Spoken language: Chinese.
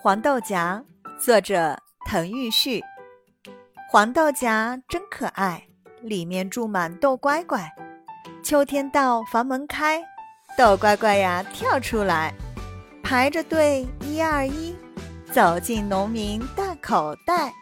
《黄豆荚》，作者滕玉旭。黄豆荚真可爱，里面住满豆乖乖。秋天到，房门开，豆乖乖呀跳出来，排着队一二一，走进农民大口袋。